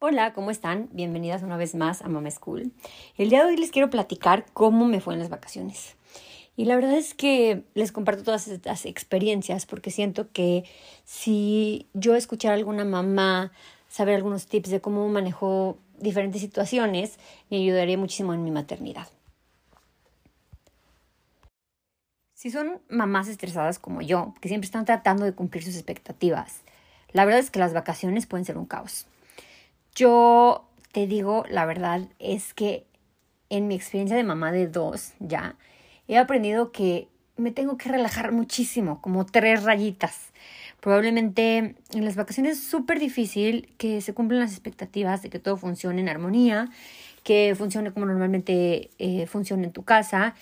Hola, ¿cómo están? Bienvenidas una vez más a Mama School. El día de hoy les quiero platicar cómo me fue en las vacaciones. Y la verdad es que les comparto todas estas experiencias porque siento que si yo escuchar a alguna mamá, saber algunos tips de cómo manejo diferentes situaciones, me ayudaría muchísimo en mi maternidad. Si son mamás estresadas como yo, que siempre están tratando de cumplir sus expectativas, la verdad es que las vacaciones pueden ser un caos. Yo te digo, la verdad es que en mi experiencia de mamá de dos ya, he aprendido que me tengo que relajar muchísimo, como tres rayitas. Probablemente en las vacaciones es súper difícil que se cumplan las expectativas de que todo funcione en armonía, que funcione como normalmente eh, funciona en tu casa.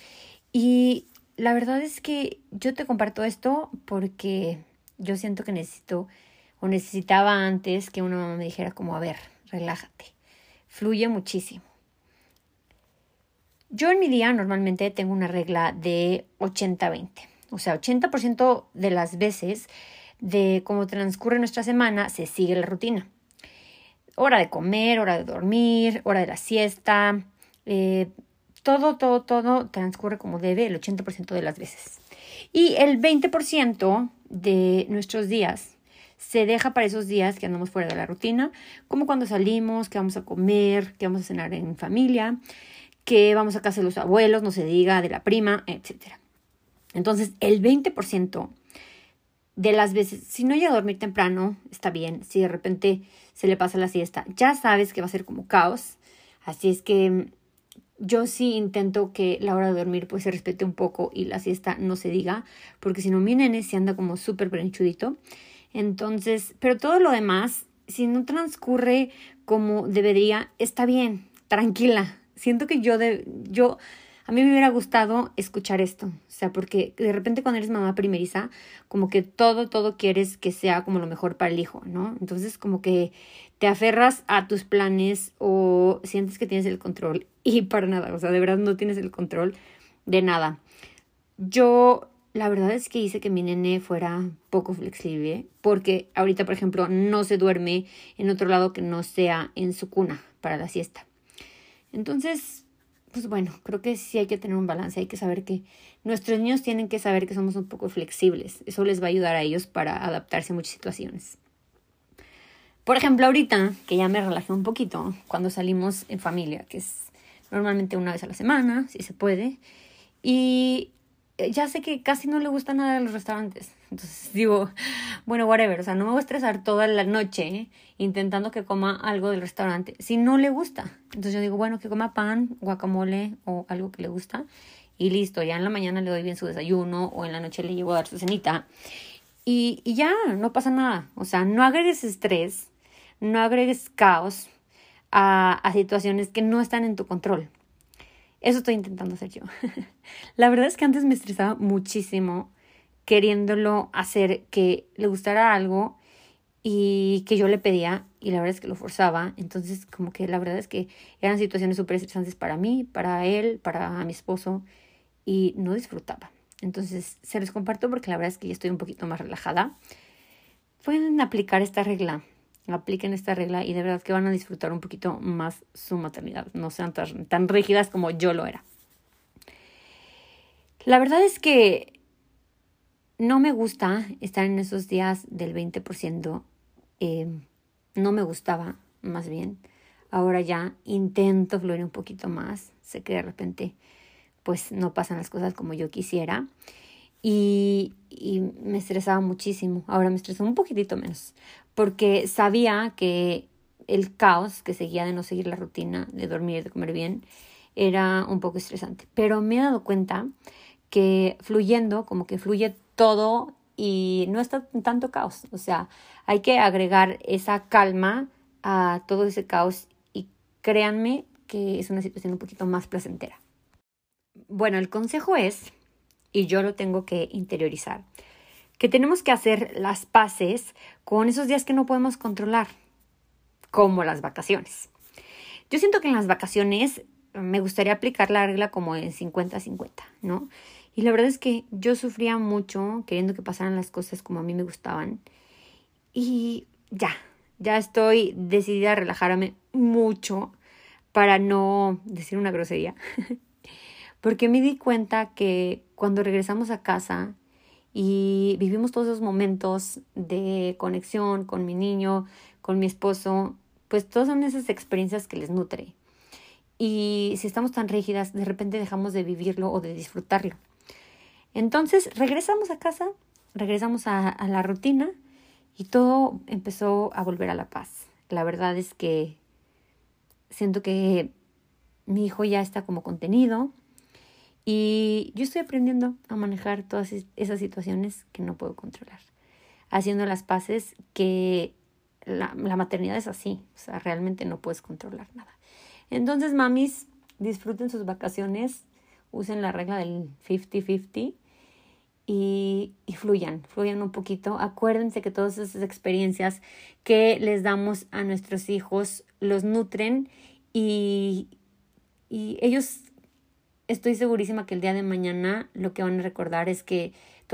Y la verdad es que yo te comparto esto porque yo siento que necesito o necesitaba antes que una mamá me dijera como, a ver, relájate, fluye muchísimo. Yo en mi día normalmente tengo una regla de 80-20, o sea, 80% de las veces de cómo transcurre nuestra semana se sigue la rutina. Hora de comer, hora de dormir, hora de la siesta, eh, todo, todo, todo transcurre como debe el 80% de las veces. Y el 20% de nuestros días se deja para esos días que andamos fuera de la rutina, como cuando salimos, que vamos a comer, que vamos a cenar en familia, que vamos a casa de los abuelos, no se diga, de la prima, etc. Entonces, el 20% de las veces, si no llega a dormir temprano, está bien, si de repente se le pasa la siesta, ya sabes que va a ser como caos, así es que mm, yo sí intento que la hora de dormir pues se respete un poco y la siesta no se diga, porque si no mi nene se anda como súper brenchudito. Entonces, pero todo lo demás, si no transcurre como debería, está bien, tranquila. Siento que yo, de, yo, a mí me hubiera gustado escuchar esto, o sea, porque de repente cuando eres mamá primeriza, como que todo, todo quieres que sea como lo mejor para el hijo, ¿no? Entonces, como que te aferras a tus planes o sientes que tienes el control y para nada, o sea, de verdad no tienes el control de nada. Yo la verdad es que hice que mi nene fuera poco flexible, porque ahorita, por ejemplo, no se duerme en otro lado que no sea en su cuna para la siesta. Entonces, pues bueno, creo que sí hay que tener un balance, hay que saber que nuestros niños tienen que saber que somos un poco flexibles. Eso les va a ayudar a ellos para adaptarse a muchas situaciones. Por ejemplo, ahorita que ya me relajé un poquito, cuando salimos en familia, que es normalmente una vez a la semana, si se puede, y ya sé que casi no le gusta nada de los restaurantes. Entonces digo, bueno, whatever, o sea, no me voy a estresar toda la noche intentando que coma algo del restaurante si no le gusta. Entonces yo digo, bueno, que coma pan, guacamole o algo que le gusta y listo, ya en la mañana le doy bien su desayuno o en la noche le llevo a dar su cenita y, y ya, no pasa nada. O sea, no agregues estrés, no agregues caos a, a situaciones que no están en tu control. Eso estoy intentando hacer yo. la verdad es que antes me estresaba muchísimo queriéndolo hacer que le gustara algo y que yo le pedía y la verdad es que lo forzaba. Entonces como que la verdad es que eran situaciones súper estresantes para mí, para él, para mi esposo y no disfrutaba. Entonces se los comparto porque la verdad es que ya estoy un poquito más relajada. Pueden aplicar esta regla apliquen esta regla y de verdad que van a disfrutar un poquito más su maternidad. No sean tan, rígidas como yo lo era. La verdad es que no me gusta estar en esos días del 20%. Eh, no me gustaba, más bien. Ahora ya intento fluir un poquito más. Sé que de repente pues no pasan las cosas como yo quisiera y, y me estresaba muchísimo. Ahora me estreso un poquitito menos, porque sabía que el caos que seguía de no seguir la rutina, de dormir, de comer bien, era un poco estresante. Pero me he dado cuenta que fluyendo, como que fluye todo y no está tanto caos. O sea, hay que agregar esa calma a todo ese caos y créanme que es una situación un poquito más placentera. Bueno, el consejo es y yo lo tengo que interiorizar. Que tenemos que hacer las paces con esos días que no podemos controlar, como las vacaciones. Yo siento que en las vacaciones me gustaría aplicar la regla como en 50-50, ¿no? Y la verdad es que yo sufría mucho queriendo que pasaran las cosas como a mí me gustaban. Y ya, ya estoy decidida a relajarme mucho para no decir una grosería. Porque me di cuenta que cuando regresamos a casa y vivimos todos esos momentos de conexión con mi niño, con mi esposo, pues todas son esas experiencias que les nutre. Y si estamos tan rígidas, de repente dejamos de vivirlo o de disfrutarlo. Entonces regresamos a casa, regresamos a, a la rutina y todo empezó a volver a la paz. La verdad es que siento que mi hijo ya está como contenido y yo estoy aprendiendo a manejar todas esas situaciones que no puedo controlar. Haciendo las paces que la, la maternidad es así, o sea, realmente no puedes controlar nada. Entonces, mamis, disfruten sus vacaciones, usen la regla del 50-50 y, y, fluyan, fluyan un poquito. Acuérdense que todas esas experiencias que les damos a nuestros hijos los nutren y, y ellos, estoy segurísima que el día de mañana lo que van a recordar es que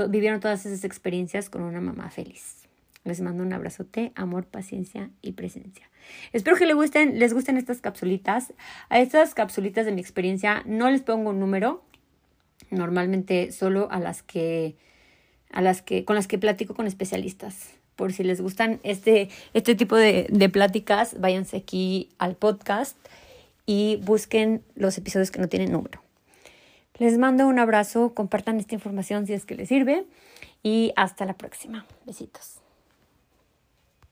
vivieron todas esas experiencias con una mamá feliz. Les mando un abrazote, amor, paciencia y presencia. Espero que les gusten, les gusten estas capsulitas. A estas capsulitas de mi experiencia no les pongo un número, normalmente solo a las que a las que con las que platico con especialistas. Por si les gustan este, este tipo de, de pláticas, váyanse aquí al podcast y busquen los episodios que no tienen número. Les mando un abrazo, compartan esta información si es que les sirve y hasta la próxima. Besitos.